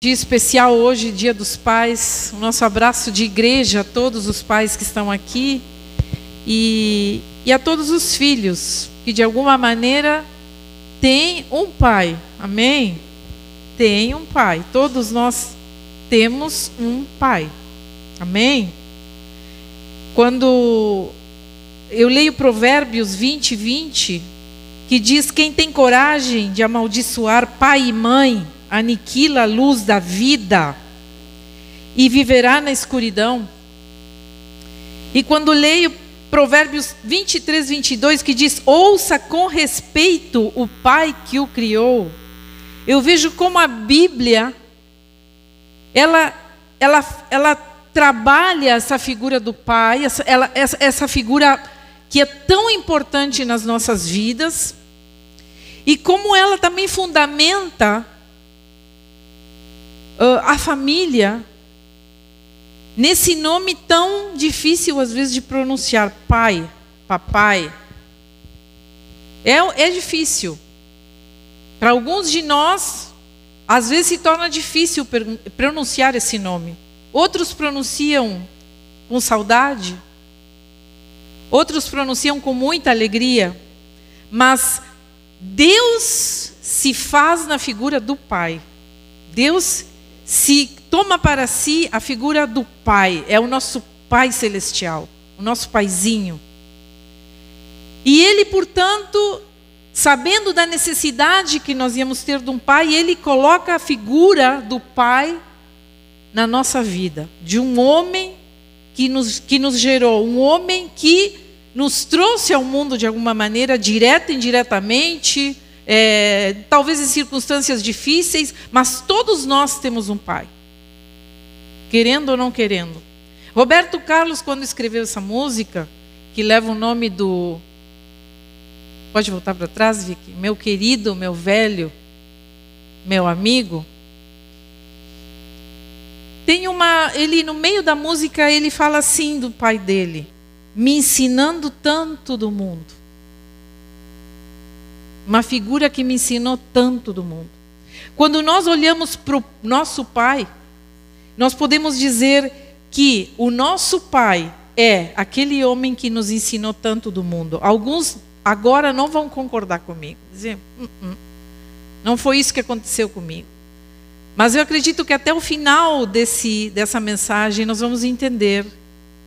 Dia especial hoje, Dia dos Pais. O nosso abraço de igreja a todos os pais que estão aqui e, e a todos os filhos que de alguma maneira têm um pai. Amém? Tem um pai. Todos nós temos um pai. Amém? Quando eu leio Provérbios 20, 20, que diz: Quem tem coragem de amaldiçoar pai e mãe aniquila a luz da vida e viverá na escuridão. E quando leio Provérbios 23, 22, que diz: Ouça com respeito o Pai que o criou, eu vejo como a Bíblia, ela, ela, ela trabalha essa figura do Pai, essa, ela, essa, essa figura que é tão importante nas nossas vidas, e como ela também fundamenta uh, a família nesse nome tão difícil às vezes de pronunciar, pai, papai. É, é difícil. Para alguns de nós, às vezes se torna difícil pronunciar esse nome. Outros pronunciam com saudade, outros pronunciam com muita alegria, mas Deus se faz na figura do Pai. Deus se toma para si a figura do Pai, é o nosso Pai celestial, o nosso Paizinho. E ele, portanto, sabendo da necessidade que nós íamos ter de um pai, ele coloca a figura do pai na nossa vida, de um homem que nos, que nos gerou, um homem que nos trouxe ao mundo de alguma maneira, direta e indiretamente, é, talvez em circunstâncias difíceis, mas todos nós temos um pai, querendo ou não querendo. Roberto Carlos, quando escreveu essa música, que leva o nome do. Pode voltar para trás, Vicky? Meu querido, meu velho, meu amigo. Tem uma. Ele, no meio da música, ele fala assim do pai dele: me ensinando tanto do mundo uma figura que me ensinou tanto do mundo. Quando nós olhamos para o nosso pai, nós podemos dizer que o nosso pai é aquele homem que nos ensinou tanto do mundo. Alguns agora não vão concordar comigo, dizer, hum, hum, não foi isso que aconteceu comigo. Mas eu acredito que até o final desse, dessa mensagem nós vamos entender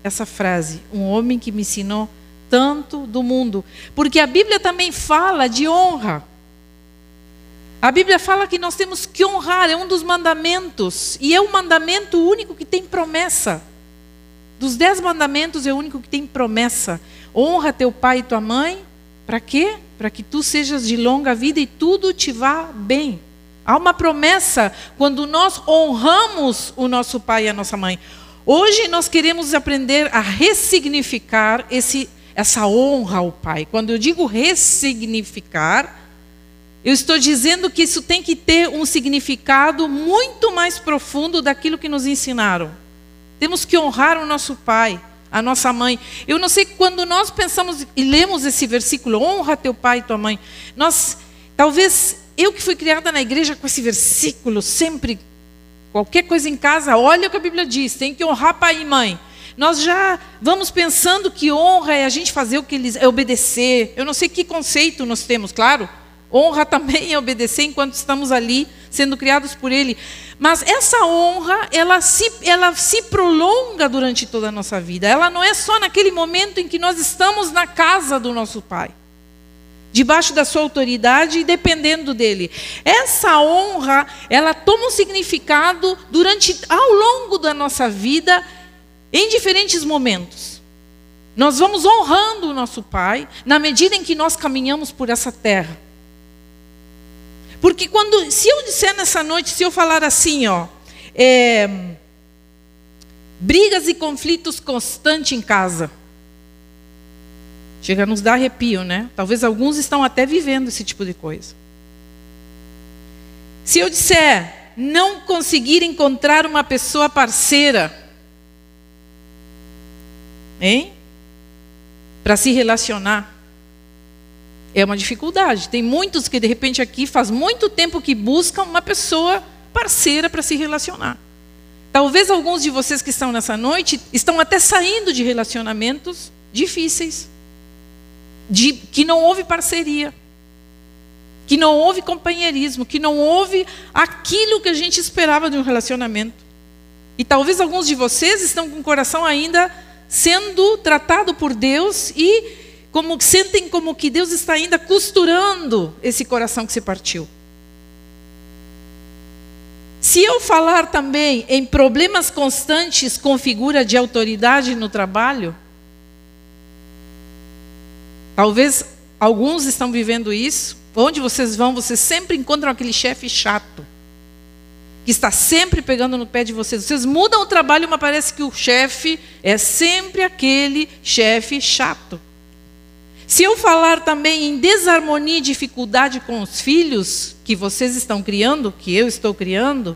essa frase: um homem que me ensinou tanto do mundo. Porque a Bíblia também fala de honra. A Bíblia fala que nós temos que honrar, é um dos mandamentos. E é o mandamento único que tem promessa. Dos dez mandamentos é o único que tem promessa. Honra teu pai e tua mãe. Para quê? Para que tu sejas de longa vida e tudo te vá bem. Há uma promessa quando nós honramos o nosso pai e a nossa mãe. Hoje nós queremos aprender a ressignificar esse essa honra ao Pai. Quando eu digo ressignificar, eu estou dizendo que isso tem que ter um significado muito mais profundo daquilo que nos ensinaram. Temos que honrar o nosso pai, a nossa mãe. Eu não sei quando nós pensamos e lemos esse versículo, honra teu pai e tua mãe. Nós, talvez eu que fui criada na igreja com esse versículo, sempre, qualquer coisa em casa, olha o que a Bíblia diz, tem que honrar pai e mãe. Nós já vamos pensando que honra é a gente fazer o que eles é obedecer. Eu não sei que conceito nós temos, claro. Honra também é obedecer enquanto estamos ali sendo criados por ele. Mas essa honra, ela se, ela se prolonga durante toda a nossa vida. Ela não é só naquele momento em que nós estamos na casa do nosso pai, debaixo da sua autoridade e dependendo dele. Essa honra, ela toma um significado durante ao longo da nossa vida em diferentes momentos. Nós vamos honrando o nosso Pai na medida em que nós caminhamos por essa terra. Porque quando, se eu disser nessa noite, se eu falar assim, ó, é, brigas e conflitos constantes em casa, chega a nos dar arrepio, né? Talvez alguns estão até vivendo esse tipo de coisa. Se eu disser não conseguir encontrar uma pessoa parceira, Hein? Para se relacionar. É uma dificuldade. Tem muitos que de repente aqui faz muito tempo que buscam uma pessoa parceira para se relacionar. Talvez alguns de vocês que estão nessa noite estão até saindo de relacionamentos difíceis, de que não houve parceria, que não houve companheirismo, que não houve aquilo que a gente esperava de um relacionamento. E talvez alguns de vocês estão com o coração ainda sendo tratado por Deus e como sentem como que Deus está ainda costurando esse coração que se partiu. Se eu falar também em problemas constantes com figura de autoridade no trabalho, talvez alguns estão vivendo isso. Onde vocês vão, vocês sempre encontram aquele chefe chato que está sempre pegando no pé de vocês. Vocês mudam o trabalho, mas parece que o chefe é sempre aquele chefe chato. Se eu falar também em desarmonia e dificuldade com os filhos que vocês estão criando, que eu estou criando,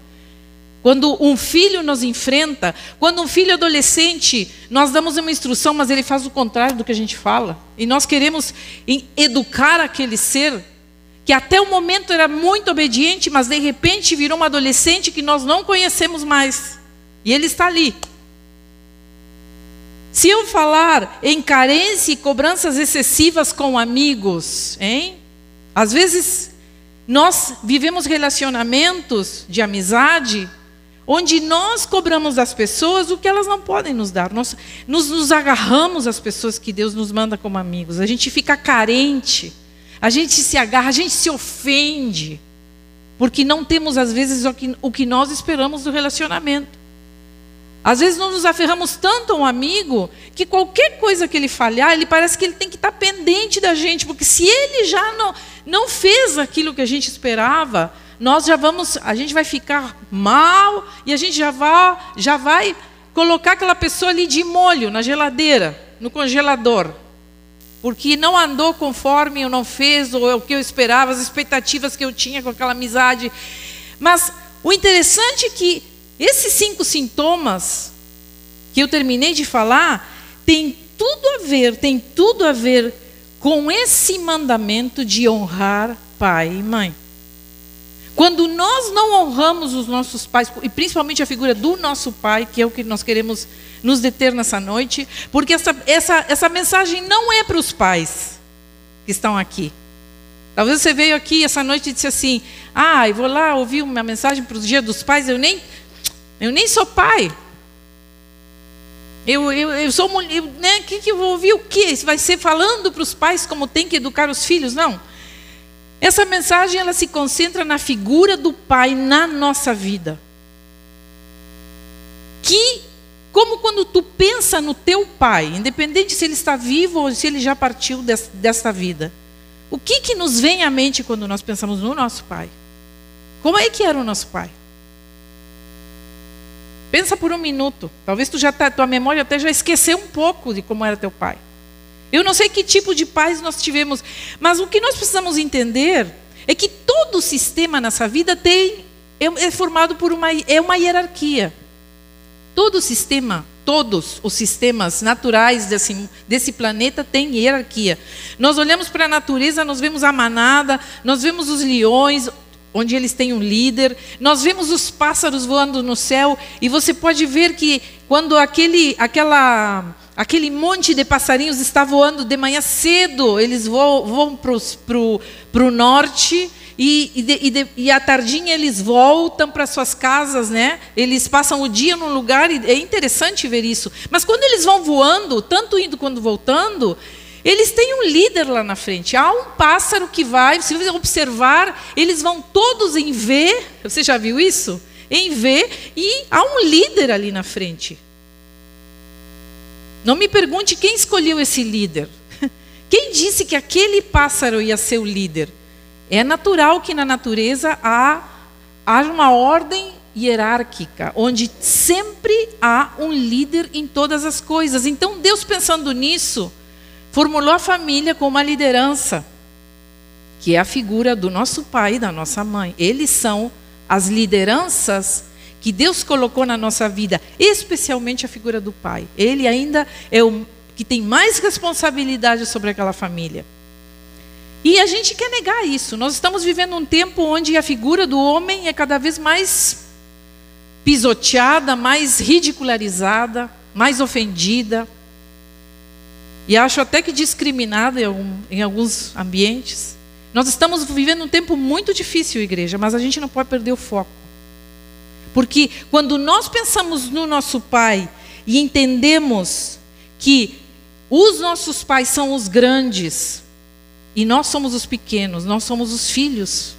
quando um filho nos enfrenta, quando um filho adolescente, nós damos uma instrução, mas ele faz o contrário do que a gente fala, e nós queremos educar aquele ser que até o momento era muito obediente, mas de repente virou um adolescente que nós não conhecemos mais. E ele está ali. Se eu falar em carência e cobranças excessivas com amigos, hein? Às vezes nós vivemos relacionamentos de amizade onde nós cobramos das pessoas o que elas não podem nos dar. Nós nos, nos agarramos às pessoas que Deus nos manda como amigos. A gente fica carente a gente se agarra, a gente se ofende, porque não temos, às vezes, o que, o que nós esperamos do relacionamento. Às vezes nós nos aferramos tanto a um amigo que qualquer coisa que ele falhar, ele parece que ele tem que estar pendente da gente, porque se ele já não, não fez aquilo que a gente esperava, nós já vamos, a gente vai ficar mal e a gente já vai, já vai colocar aquela pessoa ali de molho na geladeira, no congelador porque não andou conforme eu não fez, ou é o que eu esperava, as expectativas que eu tinha com aquela amizade. Mas o interessante é que esses cinco sintomas que eu terminei de falar tem tudo a ver, tem tudo a ver com esse mandamento de honrar pai e mãe. Quando nós não honramos os nossos pais, e principalmente a figura do nosso pai, que é o que nós queremos nos deter nessa noite, porque essa, essa, essa mensagem não é para os pais que estão aqui. Talvez você veio aqui essa noite e disse assim: Ah, eu vou lá ouvir uma mensagem para os dias dos pais, eu nem, eu nem sou pai. Eu, eu, eu sou mulher, né? Que, que eu vou ouvir o quê? Isso vai ser falando para os pais como tem que educar os filhos? Não. Essa mensagem ela se concentra na figura do pai na nossa vida. Que como quando tu pensa no teu pai, independente se ele está vivo ou se ele já partiu desta vida. O que, que nos vem à mente quando nós pensamos no nosso pai? Como é que era o nosso pai? Pensa por um minuto. Talvez tu já tá, tua memória até já esqueceu um pouco de como era teu pai. Eu não sei que tipo de pais nós tivemos, mas o que nós precisamos entender é que todo sistema nessa vida tem é, é formado por uma é uma hierarquia. Todo sistema, todos os sistemas naturais desse, desse planeta têm hierarquia. Nós olhamos para a natureza, nós vemos a manada, nós vemos os leões, onde eles têm um líder, nós vemos os pássaros voando no céu, e você pode ver que quando aquele, aquela, aquele monte de passarinhos está voando de manhã cedo, eles voam, voam para o norte e, e, de, e, à tardinha eles voltam para suas casas, né? Eles passam o dia num lugar e é interessante ver isso. Mas quando eles vão voando, tanto indo quanto voltando, eles têm um líder lá na frente. Há um pássaro que vai, se você observar, eles vão todos em V. Você já viu isso? Em V e há um líder ali na frente. Não me pergunte quem escolheu esse líder. Quem disse que aquele pássaro ia ser o líder? É natural que na natureza há, haja uma ordem hierárquica, onde sempre há um líder em todas as coisas. Então, Deus, pensando nisso, formulou a família com uma liderança, que é a figura do nosso pai e da nossa mãe. Eles são as lideranças que Deus colocou na nossa vida, especialmente a figura do pai. Ele ainda é o que tem mais responsabilidade sobre aquela família. E a gente quer negar isso. Nós estamos vivendo um tempo onde a figura do homem é cada vez mais pisoteada, mais ridicularizada, mais ofendida. E acho até que discriminada em, alguns ambientes. Nós estamos vivendo um tempo muito difícil, igreja, mas a gente não pode perder o foco. Porque quando nós pensamos no nosso pai e entendemos que os nossos pais são os grandes e nós somos os pequenos, nós somos os filhos.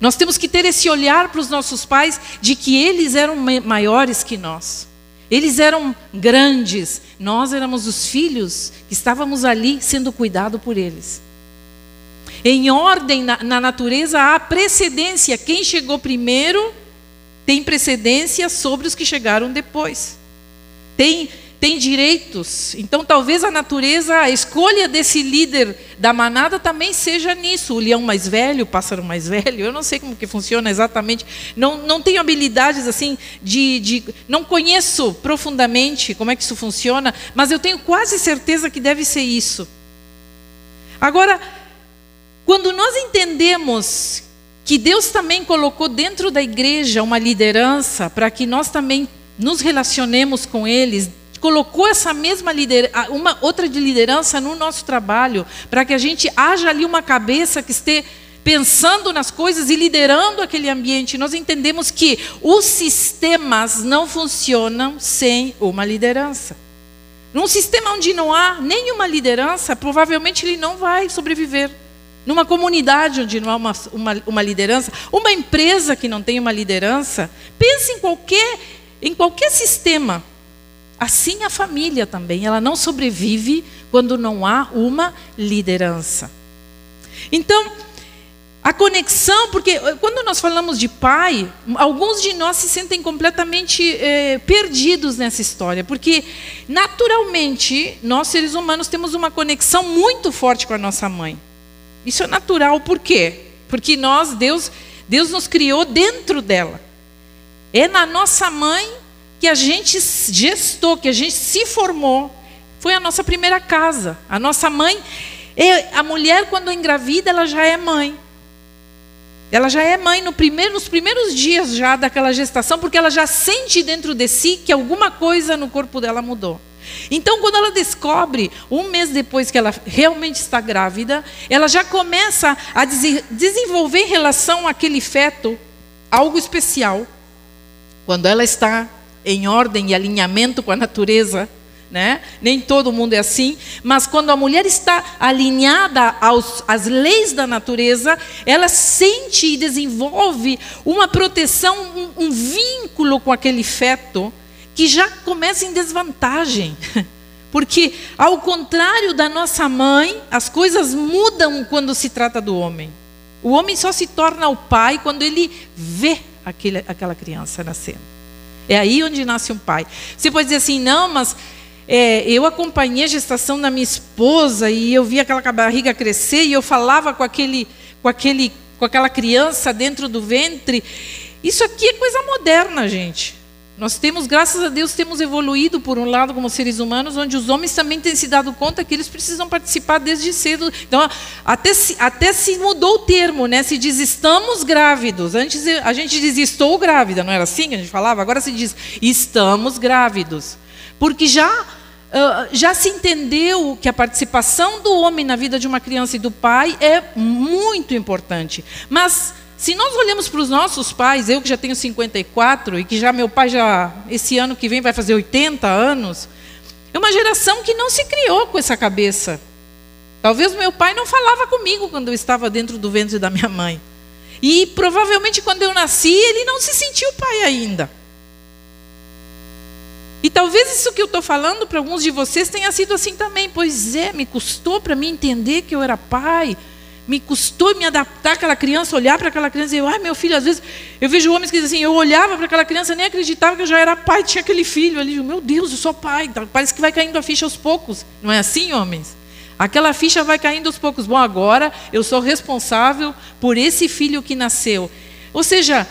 Nós temos que ter esse olhar para os nossos pais de que eles eram maiores que nós. Eles eram grandes, nós éramos os filhos que estávamos ali sendo cuidado por eles. Em ordem na, na natureza há precedência. Quem chegou primeiro tem precedência sobre os que chegaram depois. Tem tem direitos. Então, talvez a natureza, a escolha desse líder da manada também seja nisso. O leão mais velho, o pássaro mais velho. Eu não sei como que funciona exatamente. Não, não tenho habilidades assim de, de. Não conheço profundamente como é que isso funciona, mas eu tenho quase certeza que deve ser isso. Agora, quando nós entendemos que Deus também colocou dentro da igreja uma liderança para que nós também nos relacionemos com eles colocou essa mesma liderança, uma outra de liderança no nosso trabalho, para que a gente haja ali uma cabeça que esteja pensando nas coisas e liderando aquele ambiente. Nós entendemos que os sistemas não funcionam sem uma liderança. Num sistema onde não há nenhuma liderança, provavelmente ele não vai sobreviver. Numa comunidade onde não há uma, uma, uma liderança, uma empresa que não tem uma liderança, pense em qualquer, em qualquer sistema Assim a família também, ela não sobrevive quando não há uma liderança. Então, a conexão, porque eh, quando nós falamos de pai, alguns de nós se sentem completamente eh, perdidos nessa história, porque naturalmente nós seres humanos temos uma conexão muito forte com a nossa mãe. Isso é natural, por quê? Porque nós, Deus, Deus nos criou dentro dela. É na nossa mãe que a gente gestou, que a gente se formou, foi a nossa primeira casa. A nossa mãe, a mulher quando engravida, ela já é mãe. Ela já é mãe no primeiro, nos primeiros dias já daquela gestação, porque ela já sente dentro de si que alguma coisa no corpo dela mudou. Então, quando ela descobre, um mês depois que ela realmente está grávida, ela já começa a desenvolver em relação àquele feto algo especial. Quando ela está em ordem e alinhamento com a natureza, né? Nem todo mundo é assim, mas quando a mulher está alinhada aos, às leis da natureza, ela sente e desenvolve uma proteção, um, um vínculo com aquele feto que já começa em desvantagem. Porque, ao contrário da nossa mãe, as coisas mudam quando se trata do homem. O homem só se torna o pai quando ele vê aquele, aquela criança nascendo. É aí onde nasce um pai. Você pode dizer assim, não, mas é, eu acompanhei a gestação da minha esposa e eu vi aquela barriga crescer e eu falava com aquele, com aquele, com aquela criança dentro do ventre. Isso aqui é coisa moderna, gente. Nós temos, graças a Deus, temos evoluído por um lado como seres humanos, onde os homens também têm se dado conta que eles precisam participar desde cedo. Então, até se, até se mudou o termo, né? Se diz estamos grávidos. Antes a gente dizia estou grávida, não era assim que a gente falava? Agora se diz estamos grávidos. Porque já já se entendeu que a participação do homem na vida de uma criança e do pai é muito importante. Mas se nós olhamos para os nossos pais, eu que já tenho 54 e que já meu pai já esse ano que vem vai fazer 80 anos, é uma geração que não se criou com essa cabeça. Talvez meu pai não falava comigo quando eu estava dentro do ventre da minha mãe. E provavelmente quando eu nasci, ele não se sentiu pai ainda. E talvez isso que eu estou falando para alguns de vocês tenha sido assim também. Pois é, me custou para mim entender que eu era pai me custou me adaptar àquela criança, olhar para aquela criança e eu, ai meu filho, às vezes eu vejo homens que dizem assim, eu olhava para aquela criança nem acreditava que eu já era pai, tinha aquele filho ali, meu Deus, eu sou pai, então, parece que vai caindo a ficha aos poucos, não é assim, homens? Aquela ficha vai caindo aos poucos. Bom, agora eu sou responsável por esse filho que nasceu. Ou seja,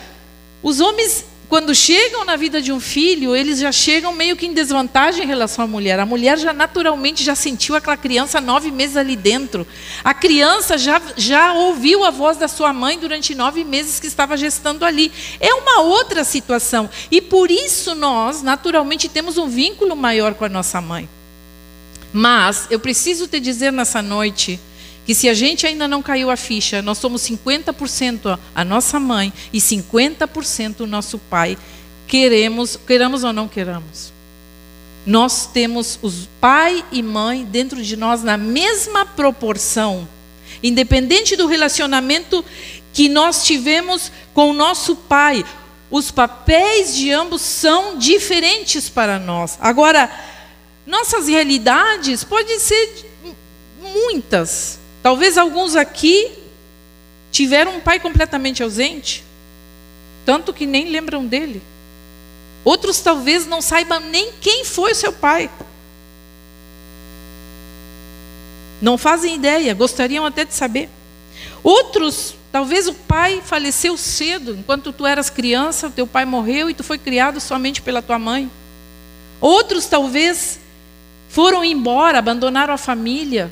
os homens quando chegam na vida de um filho, eles já chegam meio que em desvantagem em relação à mulher. A mulher já naturalmente já sentiu aquela criança nove meses ali dentro. A criança já, já ouviu a voz da sua mãe durante nove meses que estava gestando ali. É uma outra situação. E por isso nós, naturalmente, temos um vínculo maior com a nossa mãe. Mas eu preciso te dizer nessa noite que se a gente ainda não caiu a ficha, nós somos 50% a nossa mãe e 50% o nosso pai, queremos, queramos ou não queramos. Nós temos os pai e mãe dentro de nós na mesma proporção, independente do relacionamento que nós tivemos com o nosso pai. Os papéis de ambos são diferentes para nós. Agora, nossas realidades podem ser muitas. Talvez alguns aqui tiveram um pai completamente ausente, tanto que nem lembram dele. Outros talvez não saibam nem quem foi seu pai. Não fazem ideia, gostariam até de saber. Outros, talvez o pai faleceu cedo, enquanto tu eras criança, teu pai morreu e tu foi criado somente pela tua mãe. Outros, talvez, foram embora, abandonaram a família,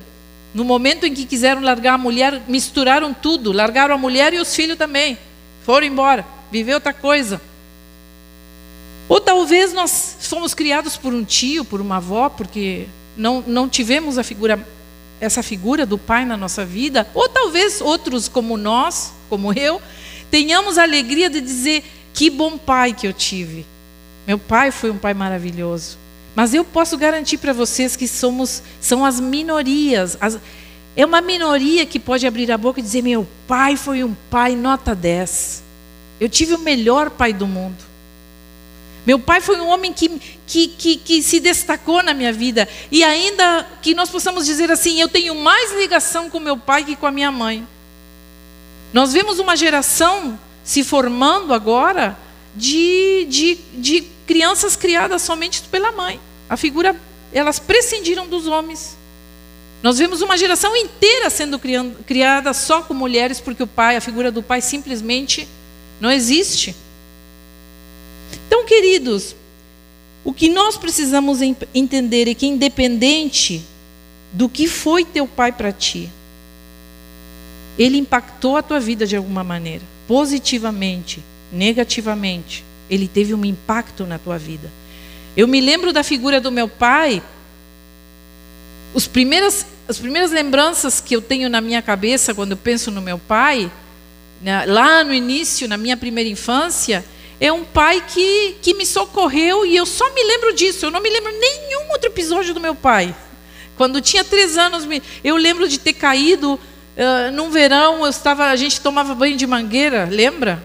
no momento em que quiseram largar a mulher, misturaram tudo, largaram a mulher e os filhos também. Foram embora, viver outra coisa. Ou talvez nós fomos criados por um tio, por uma avó, porque não, não tivemos a figura, essa figura do pai na nossa vida. Ou talvez outros como nós, como eu, tenhamos a alegria de dizer que bom pai que eu tive. Meu pai foi um pai maravilhoso. Mas eu posso garantir para vocês que somos são as minorias. As, é uma minoria que pode abrir a boca e dizer: meu pai foi um pai nota 10. Eu tive o melhor pai do mundo. Meu pai foi um homem que, que, que, que, se destacou na minha vida. E ainda que nós possamos dizer assim: eu tenho mais ligação com meu pai que com a minha mãe. Nós vemos uma geração se formando agora de, de, de crianças criadas somente pela mãe. A figura, elas prescindiram dos homens. Nós vemos uma geração inteira sendo criada só com mulheres, porque o pai, a figura do pai, simplesmente não existe. Então, queridos, o que nós precisamos entender é que, independente do que foi teu pai para ti, ele impactou a tua vida de alguma maneira, positivamente, negativamente, ele teve um impacto na tua vida. Eu me lembro da figura do meu pai. Os primeiras, as primeiras lembranças que eu tenho na minha cabeça quando eu penso no meu pai, né, lá no início, na minha primeira infância, é um pai que, que me socorreu e eu só me lembro disso. Eu não me lembro nenhum outro episódio do meu pai. Quando tinha três anos, eu lembro de ter caído uh, num verão. Eu estava, a gente tomava banho de mangueira, lembra?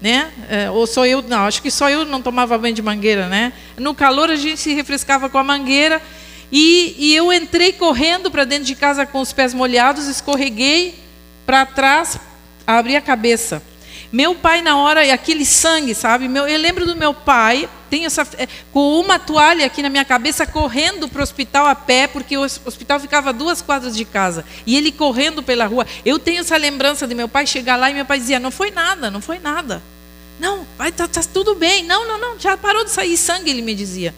Né? É, ou só eu, não, acho que só eu não tomava banho de mangueira, né? No calor a gente se refrescava com a mangueira e, e eu entrei correndo para dentro de casa com os pés molhados, escorreguei para trás, abri a cabeça. Meu pai na hora, aquele sangue, sabe? Meu, eu lembro do meu pai, tenho essa, é, com uma toalha aqui na minha cabeça, correndo para o hospital a pé, porque o hospital ficava duas quadras de casa. E ele correndo pela rua. Eu tenho essa lembrança de meu pai chegar lá e meu pai dizia: Não foi nada, não foi nada. Não, vai, tá, tá tudo bem. Não, não, não, já parou de sair sangue, ele me dizia.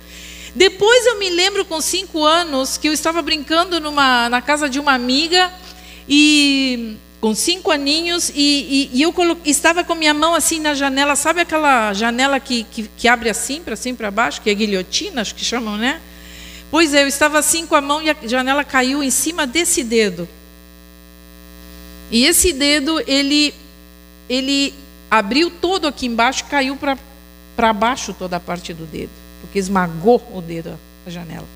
Depois eu me lembro com cinco anos que eu estava brincando numa, na casa de uma amiga e com cinco aninhos, e, e, e eu estava com minha mão assim na janela, sabe aquela janela que, que, que abre assim, para cima para baixo, que é guilhotina, acho que chamam, né? Pois é, eu estava assim com a mão e a janela caiu em cima desse dedo. E esse dedo, ele, ele abriu todo aqui embaixo, caiu para baixo toda a parte do dedo, porque esmagou o dedo, a janela.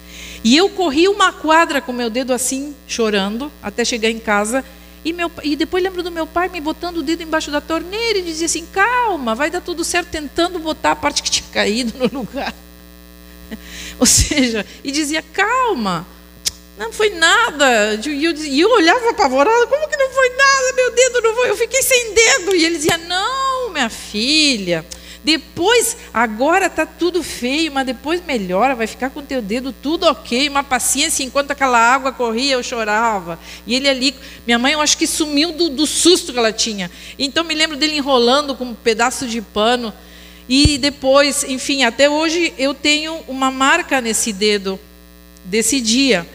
E eu corri uma quadra com meu dedo assim, chorando, até chegar em casa e, meu, e depois lembro do meu pai me botando o dedo embaixo da torneira e dizia assim: calma, vai dar tudo certo, tentando botar a parte que tinha caído no lugar. Ou seja, e dizia: calma, não foi nada. E eu, e eu olhava apavorada: como que não foi nada? Meu dedo não foi, eu fiquei sem dedo. E ele dizia: não, minha filha depois, agora está tudo feio, mas depois melhora, vai ficar com teu dedo tudo ok, uma paciência. Enquanto aquela água corria, eu chorava. E ele ali, minha mãe, eu acho que sumiu do, do susto que ela tinha. Então me lembro dele enrolando com um pedaço de pano. E depois, enfim, até hoje eu tenho uma marca nesse dedo desse dia.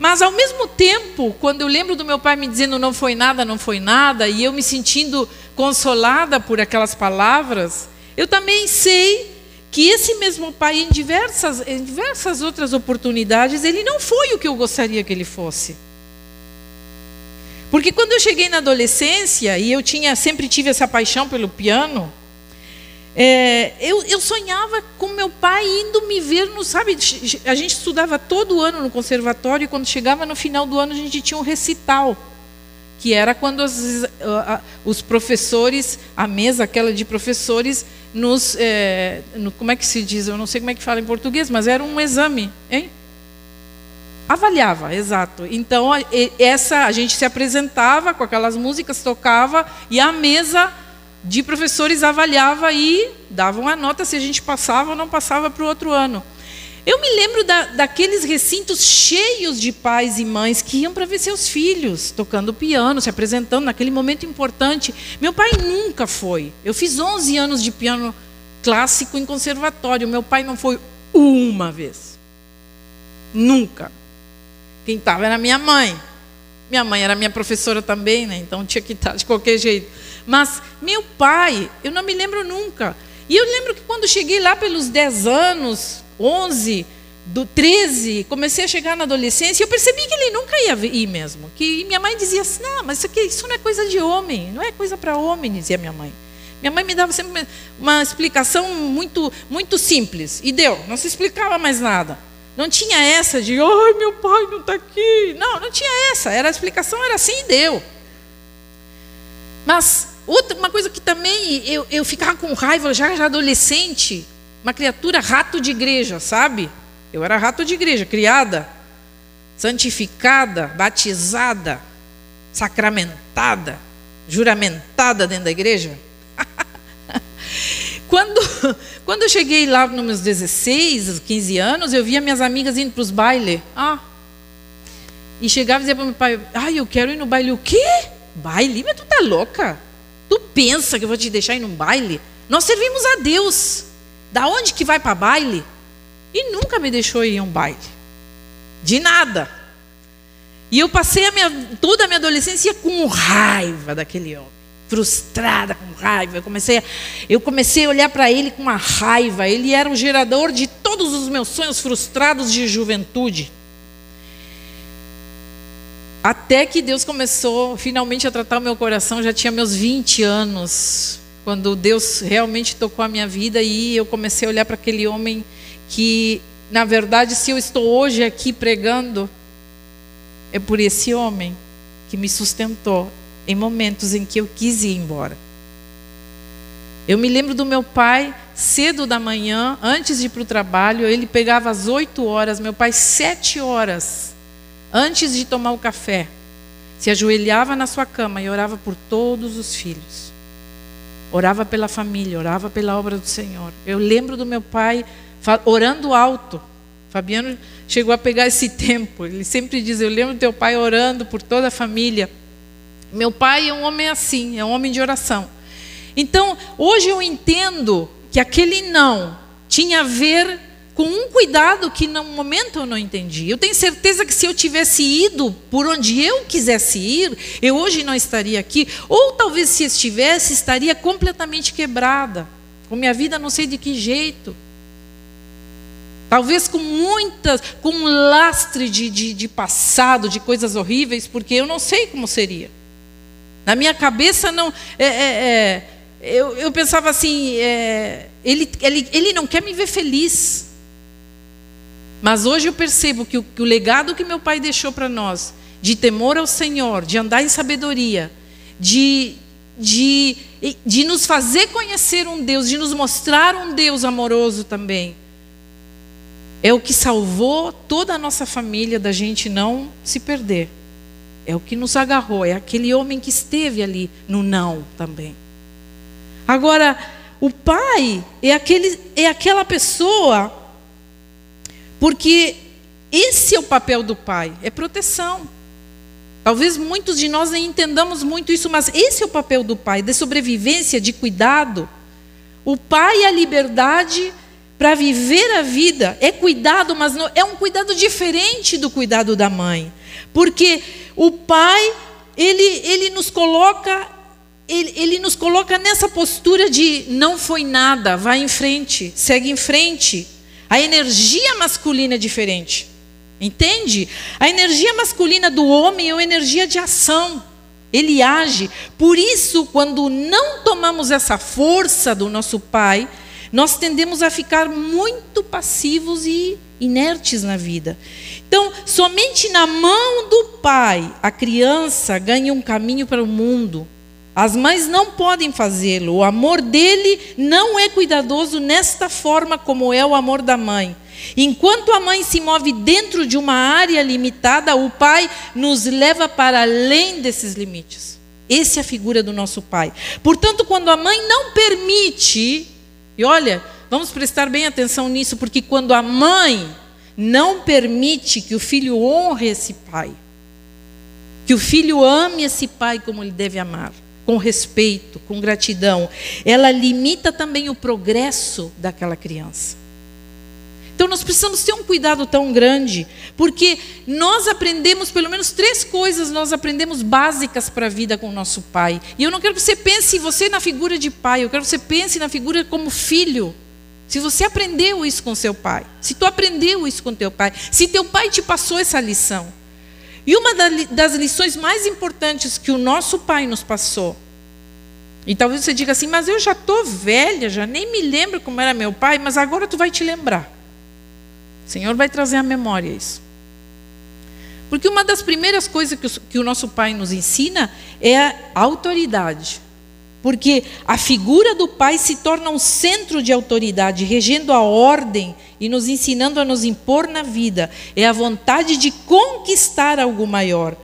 Mas ao mesmo tempo, quando eu lembro do meu pai me dizendo não foi nada, não foi nada, e eu me sentindo consolada por aquelas palavras, eu também sei que esse mesmo pai, em diversas, em diversas outras oportunidades, ele não foi o que eu gostaria que ele fosse. Porque quando eu cheguei na adolescência e eu tinha sempre tive essa paixão pelo piano, é, eu, eu, sonhava com meu pai indo me ver no, sabe, a gente estudava todo ano no conservatório e quando chegava no final do ano a gente tinha um recital, que era quando os, os professores, a mesa aquela de professores, nos, é, no, como é que se diz, eu não sei como é que fala em português, mas era um exame, hein? Avaliava, exato. Então essa a gente se apresentava com aquelas músicas, tocava e a mesa de professores avaliava e davam a nota se a gente passava ou não passava para o outro ano. Eu me lembro da, daqueles recintos cheios de pais e mães que iam para ver seus filhos tocando piano, se apresentando naquele momento importante. Meu pai nunca foi. Eu fiz 11 anos de piano clássico em conservatório. Meu pai não foi uma vez. Nunca. Quem estava era minha mãe. Minha mãe era minha professora também, né? então tinha que estar de qualquer jeito. Mas meu pai, eu não me lembro nunca. E eu lembro que quando cheguei lá pelos 10 anos, 11, do 13, comecei a chegar na adolescência, eu percebi que ele nunca ia ir mesmo. Que minha mãe dizia assim: "Não, mas isso aqui isso não é coisa de homem, não é coisa para homem", dizia minha mãe. Minha mãe me dava sempre uma explicação muito muito simples e deu, não se explicava mais nada. Não tinha essa de, ai, meu pai não está aqui. Não, não tinha essa. Era a explicação era assim e deu. Mas Outra, uma coisa que também eu, eu ficava com raiva, já, já adolescente, uma criatura rato de igreja, sabe? Eu era rato de igreja, criada, santificada, batizada, sacramentada, juramentada dentro da igreja. quando, quando eu cheguei lá nos meus 16, 15 anos, eu via minhas amigas indo para os bailes. Ah. E chegava e dizia para meu pai: Ai, eu quero ir no baile. O quê? Baile? Mas tu tá louca? Tu pensa que eu vou te deixar ir num baile? Nós servimos a Deus. Da onde que vai para baile? E nunca me deixou ir em um baile. De nada. E eu passei a minha, toda a minha adolescência com raiva daquele homem. Frustrada, com raiva. Eu comecei a, eu comecei a olhar para ele com uma raiva. Ele era o gerador de todos os meus sonhos frustrados de juventude. Até que Deus começou finalmente a tratar o meu coração, já tinha meus 20 anos, quando Deus realmente tocou a minha vida e eu comecei a olhar para aquele homem que, na verdade, se eu estou hoje aqui pregando, é por esse homem que me sustentou em momentos em que eu quis ir embora. Eu me lembro do meu pai, cedo da manhã, antes de ir para o trabalho, ele pegava às 8 horas, meu pai, sete horas antes de tomar o café, se ajoelhava na sua cama e orava por todos os filhos. Orava pela família, orava pela obra do Senhor. Eu lembro do meu pai orando alto. Fabiano chegou a pegar esse tempo. Ele sempre diz: Eu lembro do teu pai orando por toda a família. Meu pai é um homem assim, é um homem de oração. Então, hoje eu entendo que aquele não tinha a ver com um cuidado que no momento eu não entendi. Eu tenho certeza que se eu tivesse ido por onde eu quisesse ir, eu hoje não estaria aqui, ou talvez se estivesse, estaria completamente quebrada, com minha vida não sei de que jeito. Talvez com muitas, com um lastre de, de, de passado, de coisas horríveis, porque eu não sei como seria. Na minha cabeça não. É, é, é, eu, eu pensava assim, é, ele, ele, ele não quer me ver feliz. Mas hoje eu percebo que o, que o legado que meu pai deixou para nós, de temor ao Senhor, de andar em sabedoria, de, de, de nos fazer conhecer um Deus, de nos mostrar um Deus amoroso também, é o que salvou toda a nossa família da gente não se perder. É o que nos agarrou, é aquele homem que esteve ali no não também. Agora, o pai é, aquele, é aquela pessoa porque esse é o papel do pai, é proteção. Talvez muitos de nós nem entendamos muito isso, mas esse é o papel do pai, de sobrevivência, de cuidado. o pai a liberdade para viver a vida. É cuidado, mas não, é um cuidado diferente do cuidado da mãe. Porque o pai, ele, ele nos coloca ele, ele, nos coloca nessa postura de não foi nada, vai em frente, segue em frente. A energia masculina é diferente. Entende? A energia masculina do homem é uma energia de ação. Ele age. Por isso, quando não tomamos essa força do nosso pai, nós tendemos a ficar muito passivos e inertes na vida. Então, somente na mão do pai a criança ganha um caminho para o mundo. As mães não podem fazê-lo. O amor dele não é cuidadoso nesta forma como é o amor da mãe. Enquanto a mãe se move dentro de uma área limitada, o pai nos leva para além desses limites. Essa é a figura do nosso pai. Portanto, quando a mãe não permite, e olha, vamos prestar bem atenção nisso, porque quando a mãe não permite que o filho honre esse pai, que o filho ame esse pai como ele deve amar, com respeito, com gratidão, ela limita também o progresso daquela criança. Então nós precisamos ter um cuidado tão grande, porque nós aprendemos pelo menos três coisas, nós aprendemos básicas para a vida com o nosso pai. E eu não quero que você pense você na figura de pai, eu quero que você pense na figura como filho. Se você aprendeu isso com seu pai, se tu aprendeu isso com teu pai, se teu pai te passou essa lição. E uma das lições mais importantes que o nosso pai nos passou, e talvez você diga assim, mas eu já estou velha, já nem me lembro como era meu pai, mas agora tu vai te lembrar. O Senhor vai trazer à memória isso. Porque uma das primeiras coisas que o, que o nosso Pai nos ensina é a autoridade. Porque a figura do Pai se torna um centro de autoridade, regendo a ordem e nos ensinando a nos impor na vida. É a vontade de conquistar algo maior.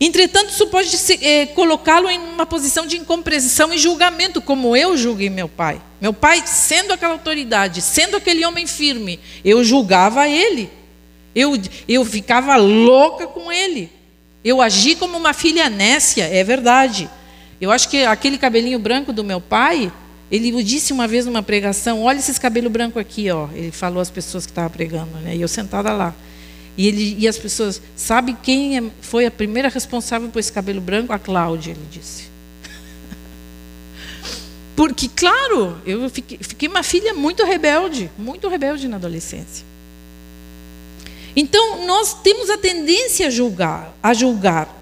Entretanto, isso pode é, colocá-lo em uma posição de incompreensão e julgamento, como eu julguei meu pai. Meu pai, sendo aquela autoridade, sendo aquele homem firme, eu julgava ele. Eu, eu ficava louca com ele. Eu agi como uma filha nécia, é verdade. Eu acho que aquele cabelinho branco do meu pai, ele disse uma vez numa pregação: Olha esses cabelos brancos aqui, ó. Ele falou às pessoas que estavam pregando, né? E eu sentada lá. E, ele, e as pessoas, sabe quem é, foi a primeira responsável por esse cabelo branco? A Cláudia, ele disse. Porque, claro, eu fiquei, fiquei uma filha muito rebelde, muito rebelde na adolescência. Então, nós temos a tendência a julgar, a julgar.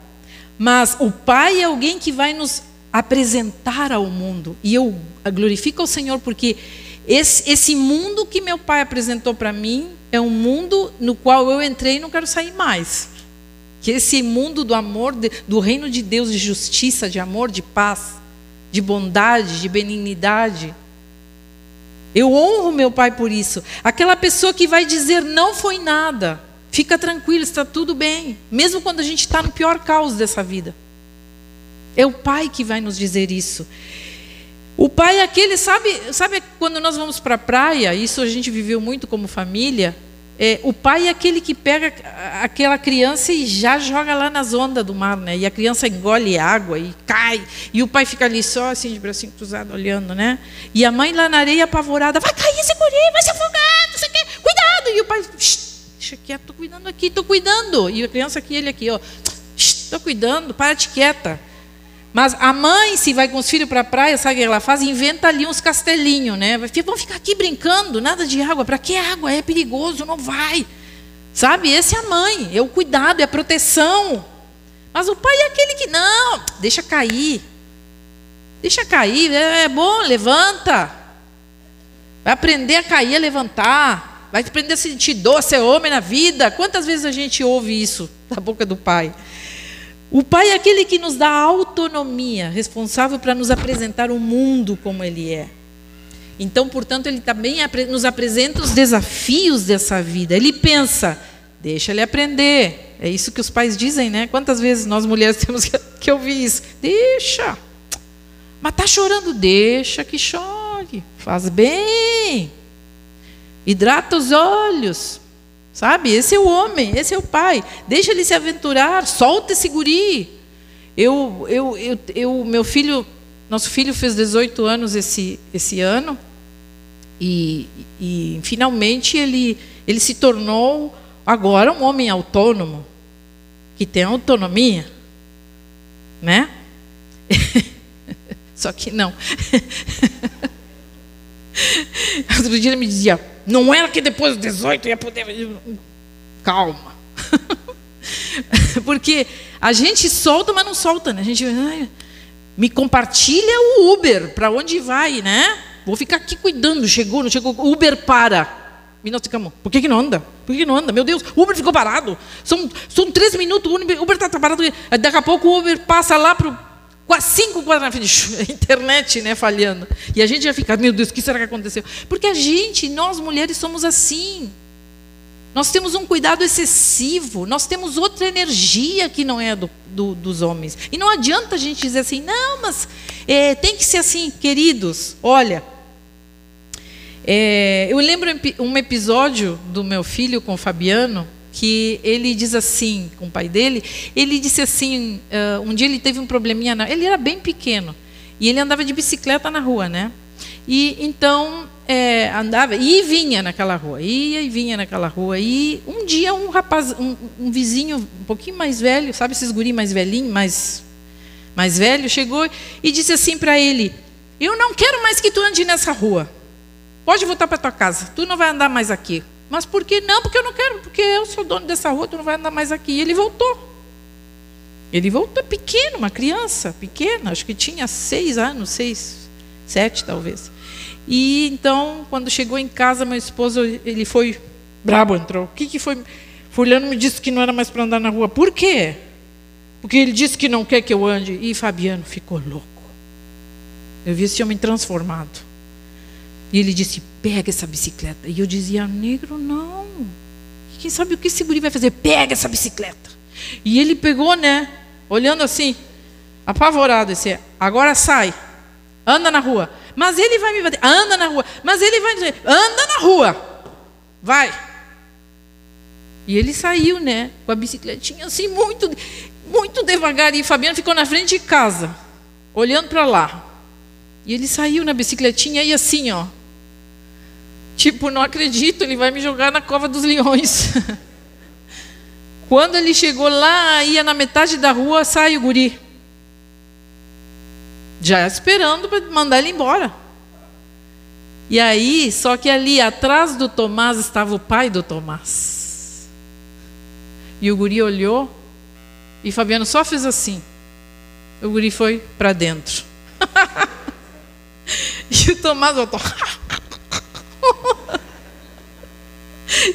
Mas o pai é alguém que vai nos apresentar ao mundo. E eu glorifico ao Senhor porque esse, esse mundo que meu pai apresentou para mim é um mundo no qual eu entrei e não quero sair mais. Que esse mundo do amor, do reino de Deus, de justiça, de amor, de paz, de bondade, de benignidade. Eu honro meu pai por isso. Aquela pessoa que vai dizer não foi nada, fica tranquilo, está tudo bem, mesmo quando a gente está no pior caos dessa vida. É o pai que vai nos dizer isso. O pai é aquele, sabe, sabe quando nós vamos para a praia, isso a gente viveu muito como família, é, o pai é aquele que pega aquela criança e já joga lá nas ondas do mar, né? E a criança engole água e cai. E o pai fica ali só assim, de bracinho cruzado, olhando, né? E a mãe lá na areia apavorada, vai cair esse guri, vai se afogar, não sei o quê, cuidado! E o pai, deixa quieto, estou cuidando aqui, estou cuidando. E a criança aqui, ele aqui, ó, estou cuidando, para de quieta. Mas a mãe, se vai com os filhos para a praia, sabe o que ela faz? Inventa ali uns castelinhos, né? Vão ficar aqui brincando, nada de água. Para que água? É perigoso, não vai. Sabe? Esse é a mãe, é o cuidado, é a proteção. Mas o pai é aquele que, não, deixa cair. Deixa cair, é, é bom, levanta. Vai aprender a cair, a levantar. Vai aprender a sentir dor, ser homem na vida. Quantas vezes a gente ouve isso da boca do pai? O pai é aquele que nos dá autonomia, responsável para nos apresentar o mundo como ele é. Então, portanto, ele também nos apresenta os desafios dessa vida. Ele pensa, deixa ele aprender. É isso que os pais dizem, né? Quantas vezes nós mulheres temos que ouvir isso? Deixa. Mas está chorando, deixa que chore. Faz bem. Hidrata os olhos. Sabe? Esse é o homem, esse é o pai. Deixa ele se aventurar, solta esse guri. Eu, eu, eu, eu meu filho Nosso filho fez 18 anos esse, esse ano e, e finalmente ele, ele se tornou agora um homem autônomo, que tem autonomia, né? Só que não. Outro dia ele me dizia, não era que depois dos 18 ia poder. Calma. Porque a gente solta, mas não solta, né? A gente me compartilha o Uber, para onde vai, né? Vou ficar aqui cuidando, chegou, não chegou, Uber para. E nós ficamos, por que, que não anda? Por que, que não anda? Meu Deus, o Uber ficou parado. São, são três minutos, o Uber está tá parado. Daqui a pouco o Uber passa lá para cinco frente, a internet né, falhando. E a gente já fica, meu Deus, o que será que aconteceu? Porque a gente, nós mulheres, somos assim. Nós temos um cuidado excessivo, nós temos outra energia que não é do, do, dos homens. E não adianta a gente dizer assim, não, mas é, tem que ser assim, queridos. Olha, é, eu lembro um episódio do meu filho com o Fabiano, que ele diz assim, com o pai dele, ele disse assim, uh, um dia ele teve um probleminha, na, ele era bem pequeno, e ele andava de bicicleta na rua, né? E então é, andava e vinha naquela rua, ia e vinha naquela rua. E um dia um rapaz, um, um vizinho um pouquinho mais velho, sabe esses guri mais velhinho, mais, mais velho, chegou e disse assim para ele: Eu não quero mais que tu ande nessa rua. Pode voltar para tua casa. Tu não vai andar mais aqui. Mas por que não? Porque eu não quero, porque eu sou dono dessa rua, tu não vai andar mais aqui. E ele voltou. Ele voltou pequeno, uma criança pequena, acho que tinha seis anos, seis, sete talvez. E então, quando chegou em casa, meu esposo, ele foi brabo, entrou. O que, que foi? Fulano me disse que não era mais para andar na rua. Por quê? Porque ele disse que não quer que eu ande. E Fabiano ficou louco. Eu vi esse homem transformado. E ele disse: pega essa bicicleta. E eu dizia: negro, não. Quem sabe o que esse guri vai fazer? Pega essa bicicleta. E ele pegou, né? Olhando assim, apavorado, disse: agora sai, anda na rua. Mas ele vai me bater. Anda na rua. Mas ele vai dizer: anda na rua. Vai. E ele saiu, né? Com a bicicletinha assim, muito, muito devagar. E Fabiano ficou na frente de casa, olhando para lá. E ele saiu na bicicletinha e assim, ó. Tipo, não acredito, ele vai me jogar na cova dos leões. Quando ele chegou lá, ia na metade da rua, sai o guri já esperando para mandar ele embora. E aí, só que ali atrás do Tomás estava o pai do Tomás. E o guri olhou e Fabiano só fez assim. O guri foi para dentro. e o Tomás voltou.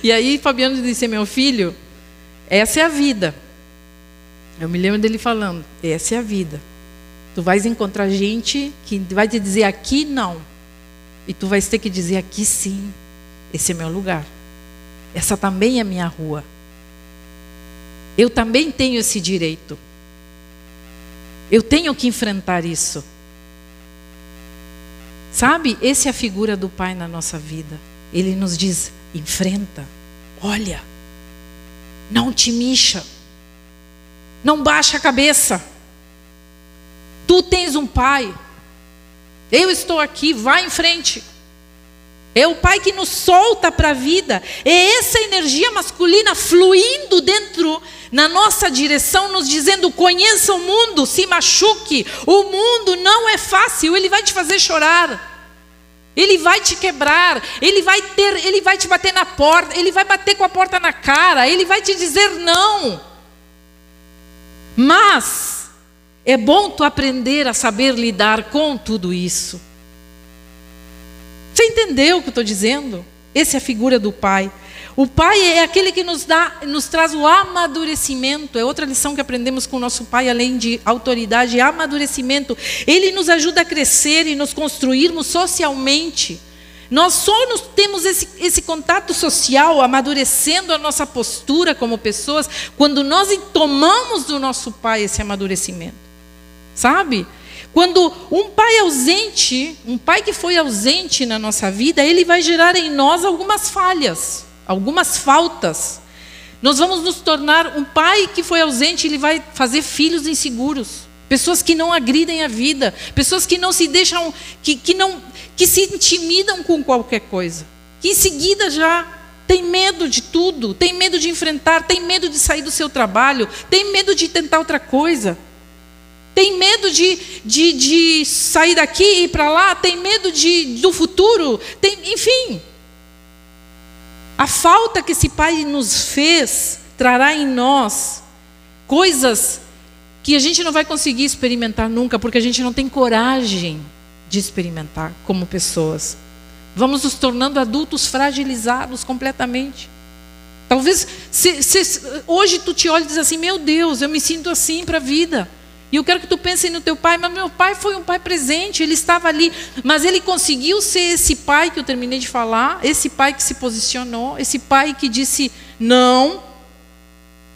e aí Fabiano disse: Meu filho, essa é a vida. Eu me lembro dele falando: Essa é a vida. Tu vais encontrar gente que vai te dizer aqui não. E tu vais ter que dizer aqui sim. Esse é meu lugar. Essa também é minha rua. Eu também tenho esse direito. Eu tenho que enfrentar isso. Sabe, essa é a figura do Pai na nossa vida. Ele nos diz: enfrenta, olha, não te mixa, não baixa a cabeça. Tu tens um pai. Eu estou aqui, vai em frente. É o pai que nos solta para a vida. É essa energia masculina fluindo dentro na nossa direção, nos dizendo: conheça o mundo, se machuque. O mundo não é fácil, ele vai te fazer chorar. Ele vai te quebrar, ele vai ter, ele vai te bater na porta, ele vai bater com a porta na cara, ele vai te dizer não. Mas é bom tu aprender a saber lidar com tudo isso. Você entendeu o que eu estou dizendo? Essa é a figura do pai. O pai é aquele que nos dá, nos traz o amadurecimento. É outra lição que aprendemos com o nosso pai, além de autoridade, é amadurecimento. Ele nos ajuda a crescer e nos construirmos socialmente. Nós só nos temos esse, esse contato social, amadurecendo a nossa postura como pessoas, quando nós tomamos do nosso pai esse amadurecimento. Sabe? Quando um pai ausente, um pai que foi ausente na nossa vida, ele vai gerar em nós algumas falhas, algumas faltas. Nós vamos nos tornar um pai que foi ausente, ele vai fazer filhos inseguros. pessoas que não agridem a vida, pessoas que não se deixam, que, que não, que se intimidam com qualquer coisa, que em seguida já tem medo de tudo, tem medo de enfrentar, tem medo de sair do seu trabalho, tem medo de tentar outra coisa, tem medo de, de, de sair daqui e ir para lá, tem medo de, do futuro, tem, enfim. A falta que esse pai nos fez trará em nós coisas que a gente não vai conseguir experimentar nunca, porque a gente não tem coragem de experimentar como pessoas. Vamos nos tornando adultos fragilizados completamente. Talvez se, se, hoje tu te olha e diz assim: Meu Deus, eu me sinto assim para a vida. E eu quero que tu pense no teu pai, mas meu pai foi um pai presente, ele estava ali, mas ele conseguiu ser esse pai que eu terminei de falar, esse pai que se posicionou, esse pai que disse não,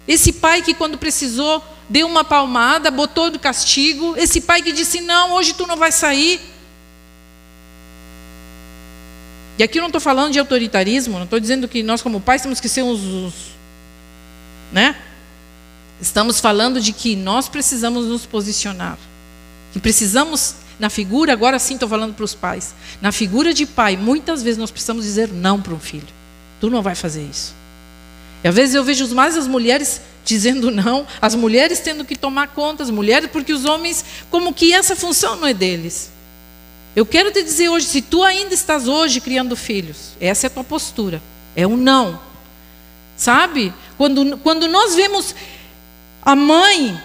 esse pai que quando precisou deu uma palmada, botou do castigo, esse pai que disse não, hoje tu não vai sair. E aqui eu não estou falando de autoritarismo, não estou dizendo que nós como pais temos que ser uns, uns né? Estamos falando de que nós precisamos nos posicionar. Que precisamos, na figura, agora sim estou falando para os pais. Na figura de pai, muitas vezes nós precisamos dizer não para um filho. Tu não vai fazer isso. E às vezes eu vejo mais as mulheres dizendo não, as mulheres tendo que tomar conta, as mulheres, porque os homens, como que essa função não é deles. Eu quero te dizer hoje, se tu ainda estás hoje criando filhos, essa é a tua postura. É um não. Sabe? Quando, quando nós vemos a mãe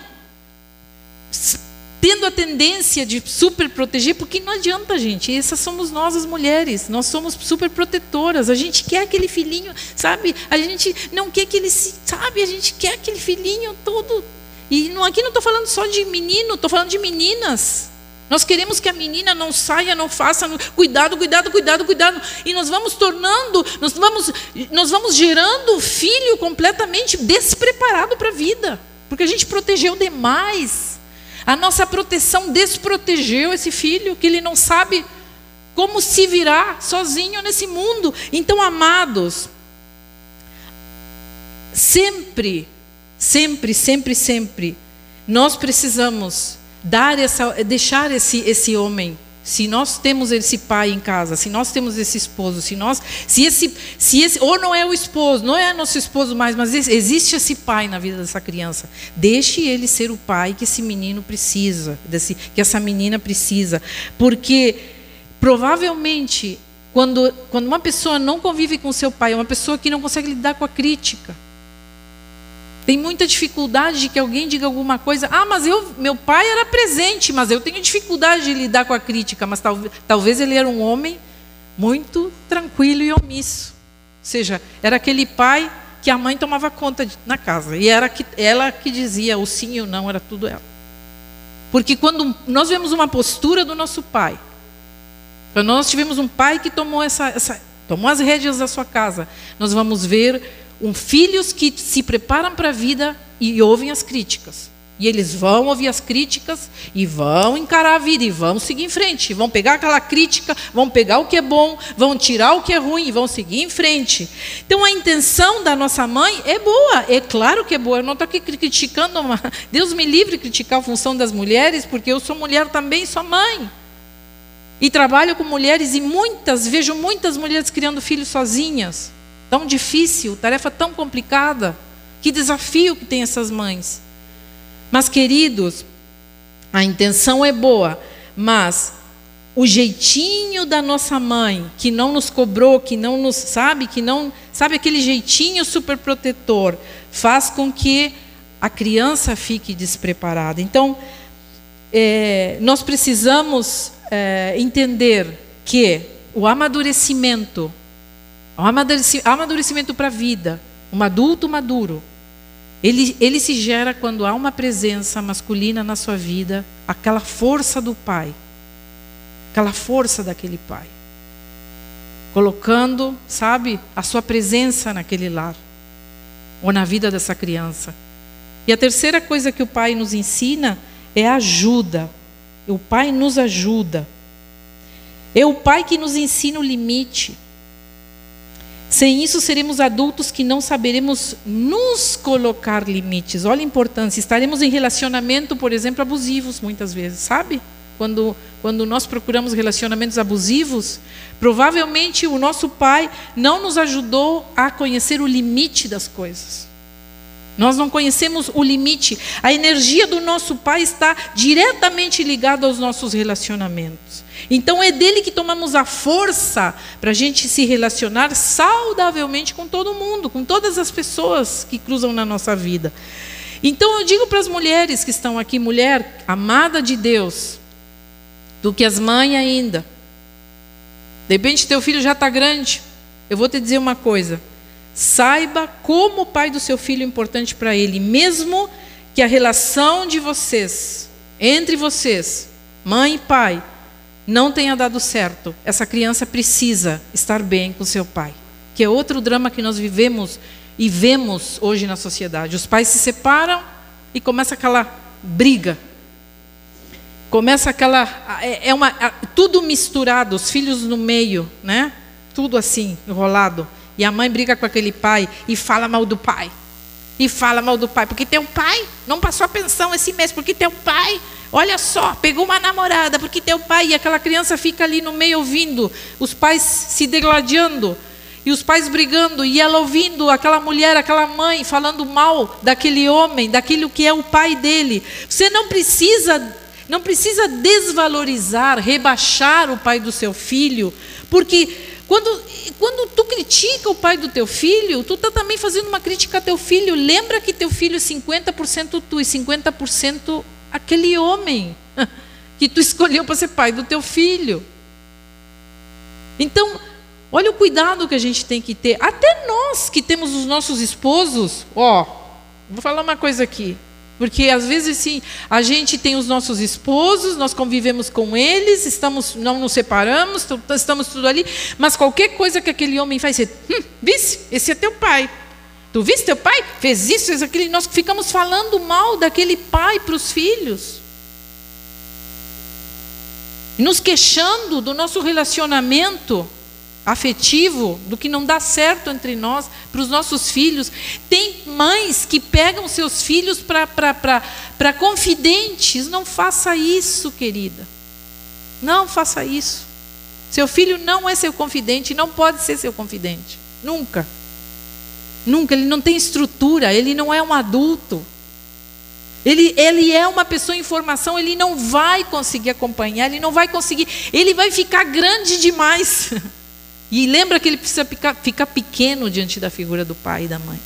tendo a tendência de super proteger, porque não adianta, gente. Essas somos nós, as mulheres. Nós somos super protetoras. A gente quer aquele filhinho, sabe? A gente não quer que ele se, sabe? A gente quer aquele filhinho todo. E não, aqui não estou falando só de menino, estou falando de meninas. Nós queremos que a menina não saia, não faça, cuidado, cuidado, cuidado, cuidado. E nós vamos tornando, nós vamos, nós vamos gerando filho completamente despreparado para a vida. Porque a gente protegeu demais. A nossa proteção desprotegeu esse filho, que ele não sabe como se virar sozinho nesse mundo. Então, amados, sempre, sempre, sempre, sempre, nós precisamos dar essa, deixar esse, esse homem se nós temos esse pai em casa, se nós temos esse esposo, se nós, se esse, se esse, ou não é o esposo, não é nosso esposo mais, mas existe esse pai na vida dessa criança. Deixe ele ser o pai que esse menino precisa, desse, que essa menina precisa, porque provavelmente quando, quando uma pessoa não convive com seu pai, é uma pessoa que não consegue lidar com a crítica, tem muita dificuldade de que alguém diga alguma coisa. Ah, mas eu, meu pai era presente, mas eu tenho dificuldade de lidar com a crítica. Mas talvez, talvez ele era um homem muito tranquilo e omisso. Ou seja, era aquele pai que a mãe tomava conta de, na casa. E era que, ela que dizia o sim e o não, era tudo ela. Porque quando nós vemos uma postura do nosso pai, quando nós tivemos um pai que tomou, essa, essa, tomou as rédeas da sua casa, nós vamos ver um, filhos que se preparam para a vida e ouvem as críticas. E eles vão ouvir as críticas e vão encarar a vida e vão seguir em frente. Vão pegar aquela crítica, vão pegar o que é bom, vão tirar o que é ruim e vão seguir em frente. Então a intenção da nossa mãe é boa, é claro que é boa. Eu não estou aqui criticando, uma... Deus me livre de criticar a função das mulheres, porque eu sou mulher também, sou mãe. E trabalho com mulheres e muitas, vejo muitas mulheres criando filhos sozinhas tão difícil, tarefa tão complicada. Que desafio que tem essas mães. Mas, queridos, a intenção é boa, mas o jeitinho da nossa mãe, que não nos cobrou, que não nos sabe, que não sabe aquele jeitinho super protetor, faz com que a criança fique despreparada. Então, é, nós precisamos é, entender que o amadurecimento o amadurecimento para a vida, um adulto maduro, ele, ele se gera quando há uma presença masculina na sua vida, aquela força do pai, aquela força daquele pai, colocando, sabe, a sua presença naquele lar, ou na vida dessa criança. E a terceira coisa que o pai nos ensina é ajuda. O pai nos ajuda. É o pai que nos ensina o limite. Sem isso, seremos adultos que não saberemos nos colocar limites. Olha a importância. Estaremos em relacionamento, por exemplo, abusivos, muitas vezes, sabe? Quando, quando nós procuramos relacionamentos abusivos, provavelmente o nosso pai não nos ajudou a conhecer o limite das coisas. Nós não conhecemos o limite. A energia do nosso Pai está diretamente ligada aos nossos relacionamentos. Então é dele que tomamos a força para a gente se relacionar saudavelmente com todo mundo, com todas as pessoas que cruzam na nossa vida. Então eu digo para as mulheres que estão aqui, mulher amada de Deus, do que as mães ainda. De repente teu filho já está grande. Eu vou te dizer uma coisa. Saiba como o pai do seu filho é importante para ele, mesmo que a relação de vocês, entre vocês, mãe e pai, não tenha dado certo. Essa criança precisa estar bem com seu pai, que é outro drama que nós vivemos e vemos hoje na sociedade. Os pais se separam e começa aquela briga. Começa aquela é, é uma tudo misturado, os filhos no meio, né? Tudo assim, enrolado. E a mãe briga com aquele pai e fala mal do pai. E fala mal do pai, porque teu pai não passou a pensão esse mês, porque teu pai, olha só, pegou uma namorada, porque teu pai, e aquela criança fica ali no meio ouvindo, os pais se degladiando, e os pais brigando, e ela ouvindo aquela mulher, aquela mãe falando mal daquele homem, daquilo que é o pai dele. Você não precisa não precisa desvalorizar, rebaixar o pai do seu filho, porque quando, quando tu critica o pai do teu filho, tu está também fazendo uma crítica a teu filho. Lembra que teu filho é 50% tu e 50% aquele homem que tu escolheu para ser pai do teu filho. Então, olha o cuidado que a gente tem que ter. Até nós que temos os nossos esposos, ó, vou falar uma coisa aqui. Porque às vezes sim, a gente tem os nossos esposos, nós convivemos com eles, estamos, não nos separamos, estamos tudo ali, mas qualquer coisa que aquele homem faz, você, hum, esse é teu pai. Tu viste teu pai? Fez isso, fez aquilo, nós ficamos falando mal daquele pai para os filhos. Nos queixando do nosso relacionamento afetivo, do que não dá certo entre nós, para os nossos filhos. Tem mães que pegam seus filhos para confidentes. Não faça isso, querida. Não faça isso. Seu filho não é seu confidente, não pode ser seu confidente. Nunca. Nunca. Ele não tem estrutura, ele não é um adulto. Ele, ele é uma pessoa em formação, ele não vai conseguir acompanhar, ele não vai conseguir, ele vai ficar grande demais. E lembra que ele precisa ficar, ficar pequeno diante da figura do pai e da mãe.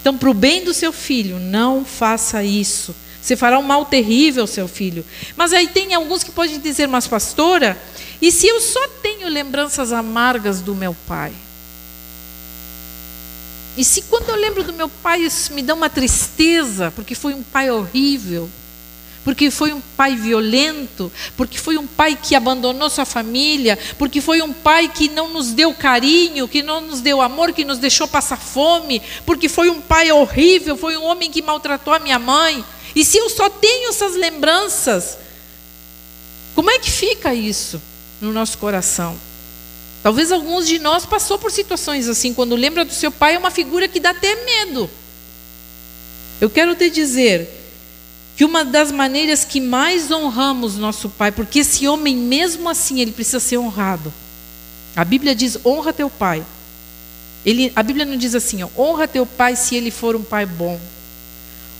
Então, para o bem do seu filho, não faça isso. Você fará um mal terrível ao seu filho. Mas aí tem alguns que podem dizer, mas pastora, e se eu só tenho lembranças amargas do meu pai? E se quando eu lembro do meu pai, isso me dá uma tristeza, porque foi um pai horrível? Porque foi um pai violento, porque foi um pai que abandonou sua família, porque foi um pai que não nos deu carinho, que não nos deu amor, que nos deixou passar fome, porque foi um pai horrível, foi um homem que maltratou a minha mãe. E se eu só tenho essas lembranças, como é que fica isso no nosso coração? Talvez alguns de nós passou por situações assim, quando lembra do seu pai é uma figura que dá até medo. Eu quero te dizer, que uma das maneiras que mais honramos nosso pai, porque esse homem, mesmo assim, ele precisa ser honrado. A Bíblia diz: honra teu pai. Ele, a Bíblia não diz assim: ó, honra teu pai se ele for um pai bom.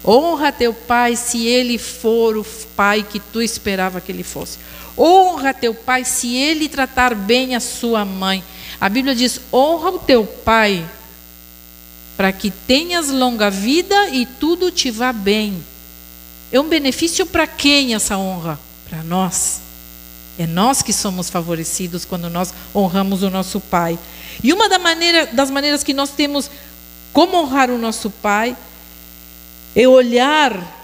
Honra teu pai se ele for o pai que tu esperava que ele fosse. Honra teu pai se ele tratar bem a sua mãe. A Bíblia diz: honra o teu pai para que tenhas longa vida e tudo te vá bem. É um benefício para quem essa honra? Para nós. É nós que somos favorecidos quando nós honramos o nosso Pai. E uma da maneira, das maneiras que nós temos como honrar o nosso Pai é olhar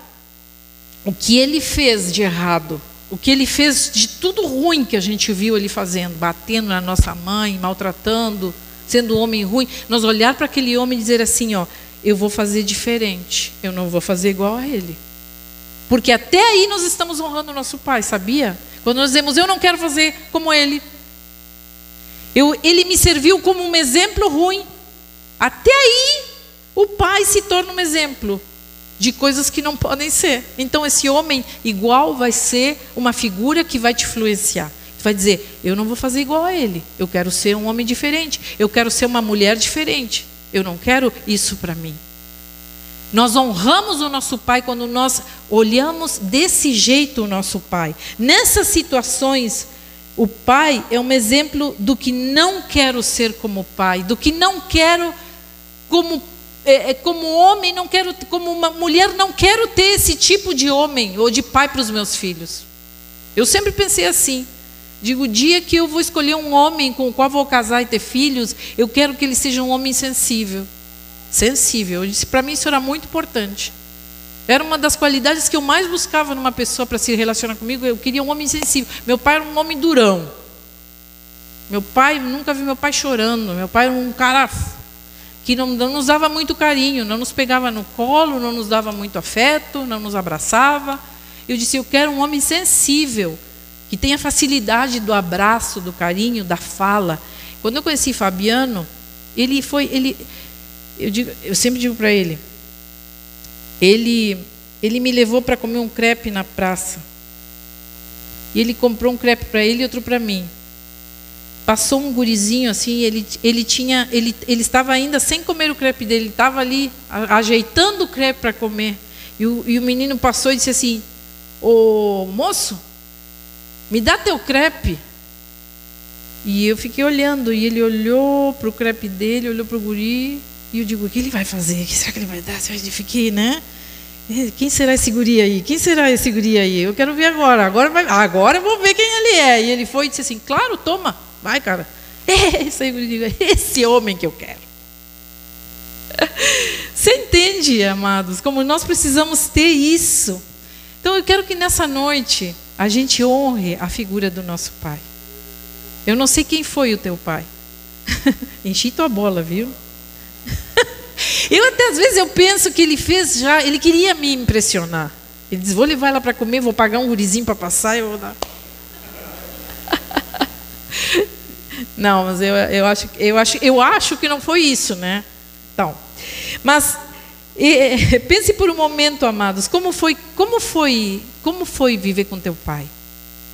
o que ele fez de errado, o que ele fez de tudo ruim que a gente viu ele fazendo, batendo na nossa mãe, maltratando, sendo um homem ruim. Nós olhar para aquele homem e dizer assim: ó, eu vou fazer diferente, eu não vou fazer igual a ele. Porque até aí nós estamos honrando o nosso pai, sabia? Quando nós dizemos, eu não quero fazer como ele. Eu, ele me serviu como um exemplo ruim. Até aí, o pai se torna um exemplo de coisas que não podem ser. Então, esse homem igual vai ser uma figura que vai te influenciar. Vai dizer: Eu não vou fazer igual a ele. Eu quero ser um homem diferente. Eu quero ser uma mulher diferente. Eu não quero isso para mim. Nós honramos o nosso pai quando nós olhamos desse jeito o nosso pai. Nessas situações, o pai é um exemplo do que não quero ser como pai, do que não quero como é, é, como homem, não quero como uma mulher não quero ter esse tipo de homem ou de pai para os meus filhos. Eu sempre pensei assim. Digo, o dia que eu vou escolher um homem com o qual vou casar e ter filhos, eu quero que ele seja um homem sensível sensível. Eu disse, para mim isso era muito importante. Era uma das qualidades que eu mais buscava numa pessoa para se relacionar comigo. Eu queria um homem sensível. Meu pai era um homem durão. Meu pai, nunca vi meu pai chorando. Meu pai era um cara que não, não nos dava muito carinho, não nos pegava no colo, não nos dava muito afeto, não nos abraçava. Eu disse, eu quero um homem sensível, que tenha facilidade do abraço, do carinho, da fala. Quando eu conheci Fabiano, ele foi, ele, eu, digo, eu sempre digo para ele, ele, ele me levou para comer um crepe na praça. E ele comprou um crepe para ele e outro para mim. Passou um gurizinho assim, ele, ele tinha, ele, ele estava ainda sem comer o crepe dele, ele estava ali ajeitando o crepe para comer. E o, e o menino passou e disse assim: Ô moço, me dá teu crepe. E eu fiquei olhando, e ele olhou para o crepe dele, olhou para o guri, e eu digo, o que ele vai fazer? O que será que ele vai dar? Eu fiquei, né? Quem será esse guri aí? Quem será esse guri aí? Eu quero ver agora. Agora, vai, agora eu vou ver quem ele é. E ele foi e disse assim, claro, toma. Vai, cara. Esse aí, digo, esse homem que eu quero. Você entende, amados, como nós precisamos ter isso. Então eu quero que nessa noite a gente honre a figura do nosso pai. Eu não sei quem foi o teu pai. Enchi tua bola, viu? Eu até às vezes eu penso que ele fez já, ele queria me impressionar. Ele diz: "Vou levar ela para comer, vou pagar um gurizinho para passar eu vou dar". Não, mas eu, eu, acho, eu, acho, eu acho que não foi isso, né? Então, mas e, pense por um momento, amados, como foi, como foi, como foi viver com teu pai?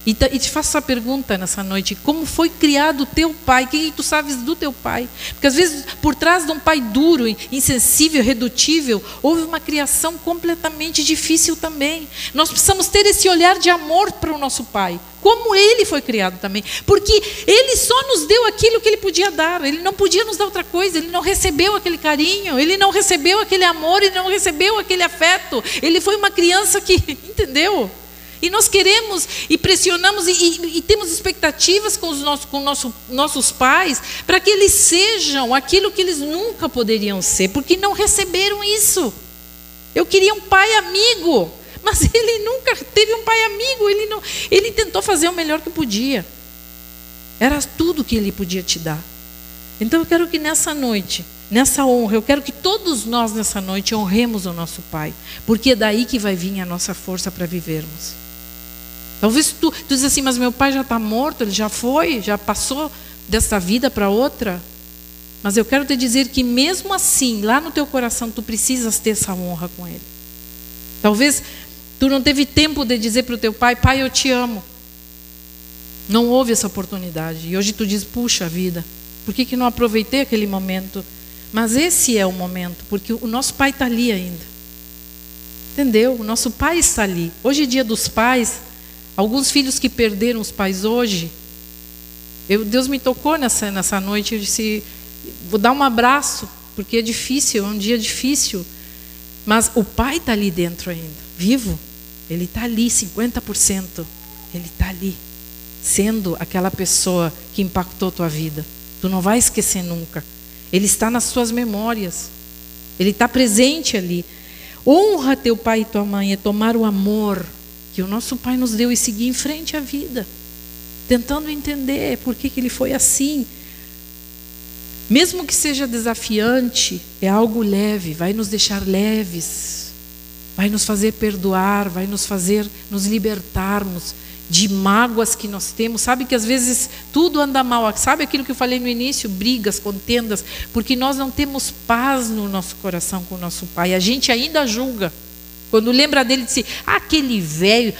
E, te faço essa pergunta nessa noite: como foi criado o teu pai? O que tu sabes do teu pai? Porque às vezes, por trás de um pai duro, insensível, redutível, houve uma criação completamente difícil também. Nós precisamos ter esse olhar de amor para o nosso pai, como ele foi criado também. Porque ele só nos deu aquilo que ele podia dar, ele não podia nos dar outra coisa, ele não recebeu aquele carinho, ele não recebeu aquele amor, ele não recebeu aquele afeto. Ele foi uma criança que, entendeu? E nós queremos e pressionamos e, e, e temos expectativas com os nossos, com nosso, nossos pais para que eles sejam aquilo que eles nunca poderiam ser, porque não receberam isso. Eu queria um pai amigo, mas ele nunca teve um pai amigo. Ele, não, ele tentou fazer o melhor que podia. Era tudo que ele podia te dar. Então eu quero que nessa noite, nessa honra, eu quero que todos nós nessa noite honremos o nosso Pai, porque é daí que vai vir a nossa força para vivermos. Talvez tu, tu diz assim, mas meu pai já está morto, ele já foi, já passou dessa vida para outra. Mas eu quero te dizer que mesmo assim, lá no teu coração, tu precisas ter essa honra com ele. Talvez tu não teve tempo de dizer para o teu pai, pai, eu te amo. Não houve essa oportunidade. E hoje tu diz, puxa vida, por que, que não aproveitei aquele momento? Mas esse é o momento, porque o nosso pai está ali ainda. Entendeu? O nosso pai está ali. Hoje é dia dos pais. Alguns filhos que perderam os pais hoje, eu, Deus me tocou nessa, nessa noite. Eu disse: vou dar um abraço, porque é difícil, é um dia difícil. Mas o pai está ali dentro ainda, vivo. Ele está ali, 50%. Ele está ali, sendo aquela pessoa que impactou tua vida. Tu não vai esquecer nunca. Ele está nas suas memórias. Ele está presente ali. Honra teu pai e tua mãe é tomar o amor que o nosso Pai nos deu e seguir em frente à vida, tentando entender por que, que ele foi assim. Mesmo que seja desafiante, é algo leve, vai nos deixar leves, vai nos fazer perdoar, vai nos fazer nos libertarmos de mágoas que nós temos. Sabe que às vezes tudo anda mal. Sabe aquilo que eu falei no início? Brigas, contendas, porque nós não temos paz no nosso coração com o nosso pai. A gente ainda julga. Quando lembra dele, ah, aquele velho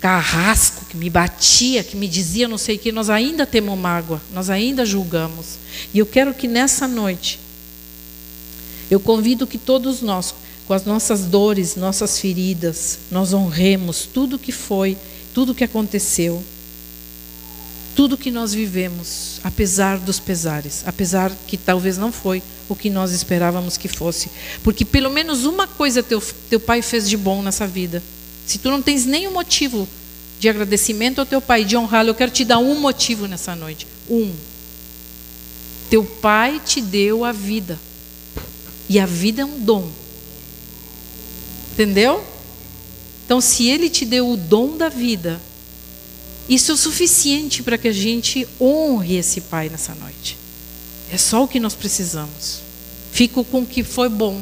carrasco que me batia, que me dizia não sei o que, nós ainda temos mágoa, nós ainda julgamos. E eu quero que nessa noite, eu convido que todos nós, com as nossas dores, nossas feridas, nós honremos tudo que foi, tudo que aconteceu, tudo que nós vivemos, apesar dos pesares, apesar que talvez não foi o que nós esperávamos que fosse, porque pelo menos uma coisa teu, teu pai fez de bom nessa vida. Se tu não tens nenhum motivo de agradecimento ao teu pai, de honrá-lo, eu quero te dar um motivo nessa noite. Um. Teu pai te deu a vida. E a vida é um dom. Entendeu? Então, se ele te deu o dom da vida, isso é o suficiente para que a gente honre esse pai nessa noite. É só o que nós precisamos. Fico com o que foi bom.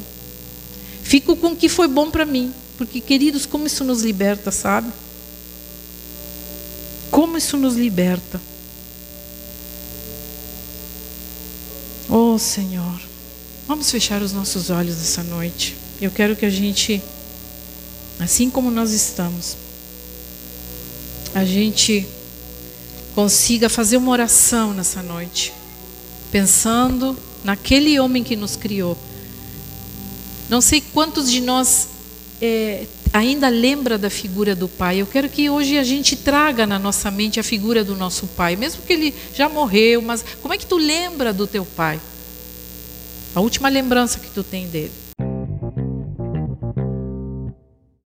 Fico com o que foi bom para mim. Porque, queridos, como isso nos liberta, sabe? Como isso nos liberta. Oh, Senhor. Vamos fechar os nossos olhos essa noite. Eu quero que a gente, assim como nós estamos, a gente consiga fazer uma oração nessa noite, pensando naquele homem que nos criou. Não sei quantos de nós é, ainda lembra da figura do pai. Eu quero que hoje a gente traga na nossa mente a figura do nosso pai, mesmo que ele já morreu, mas como é que tu lembra do teu pai? A última lembrança que tu tem dele.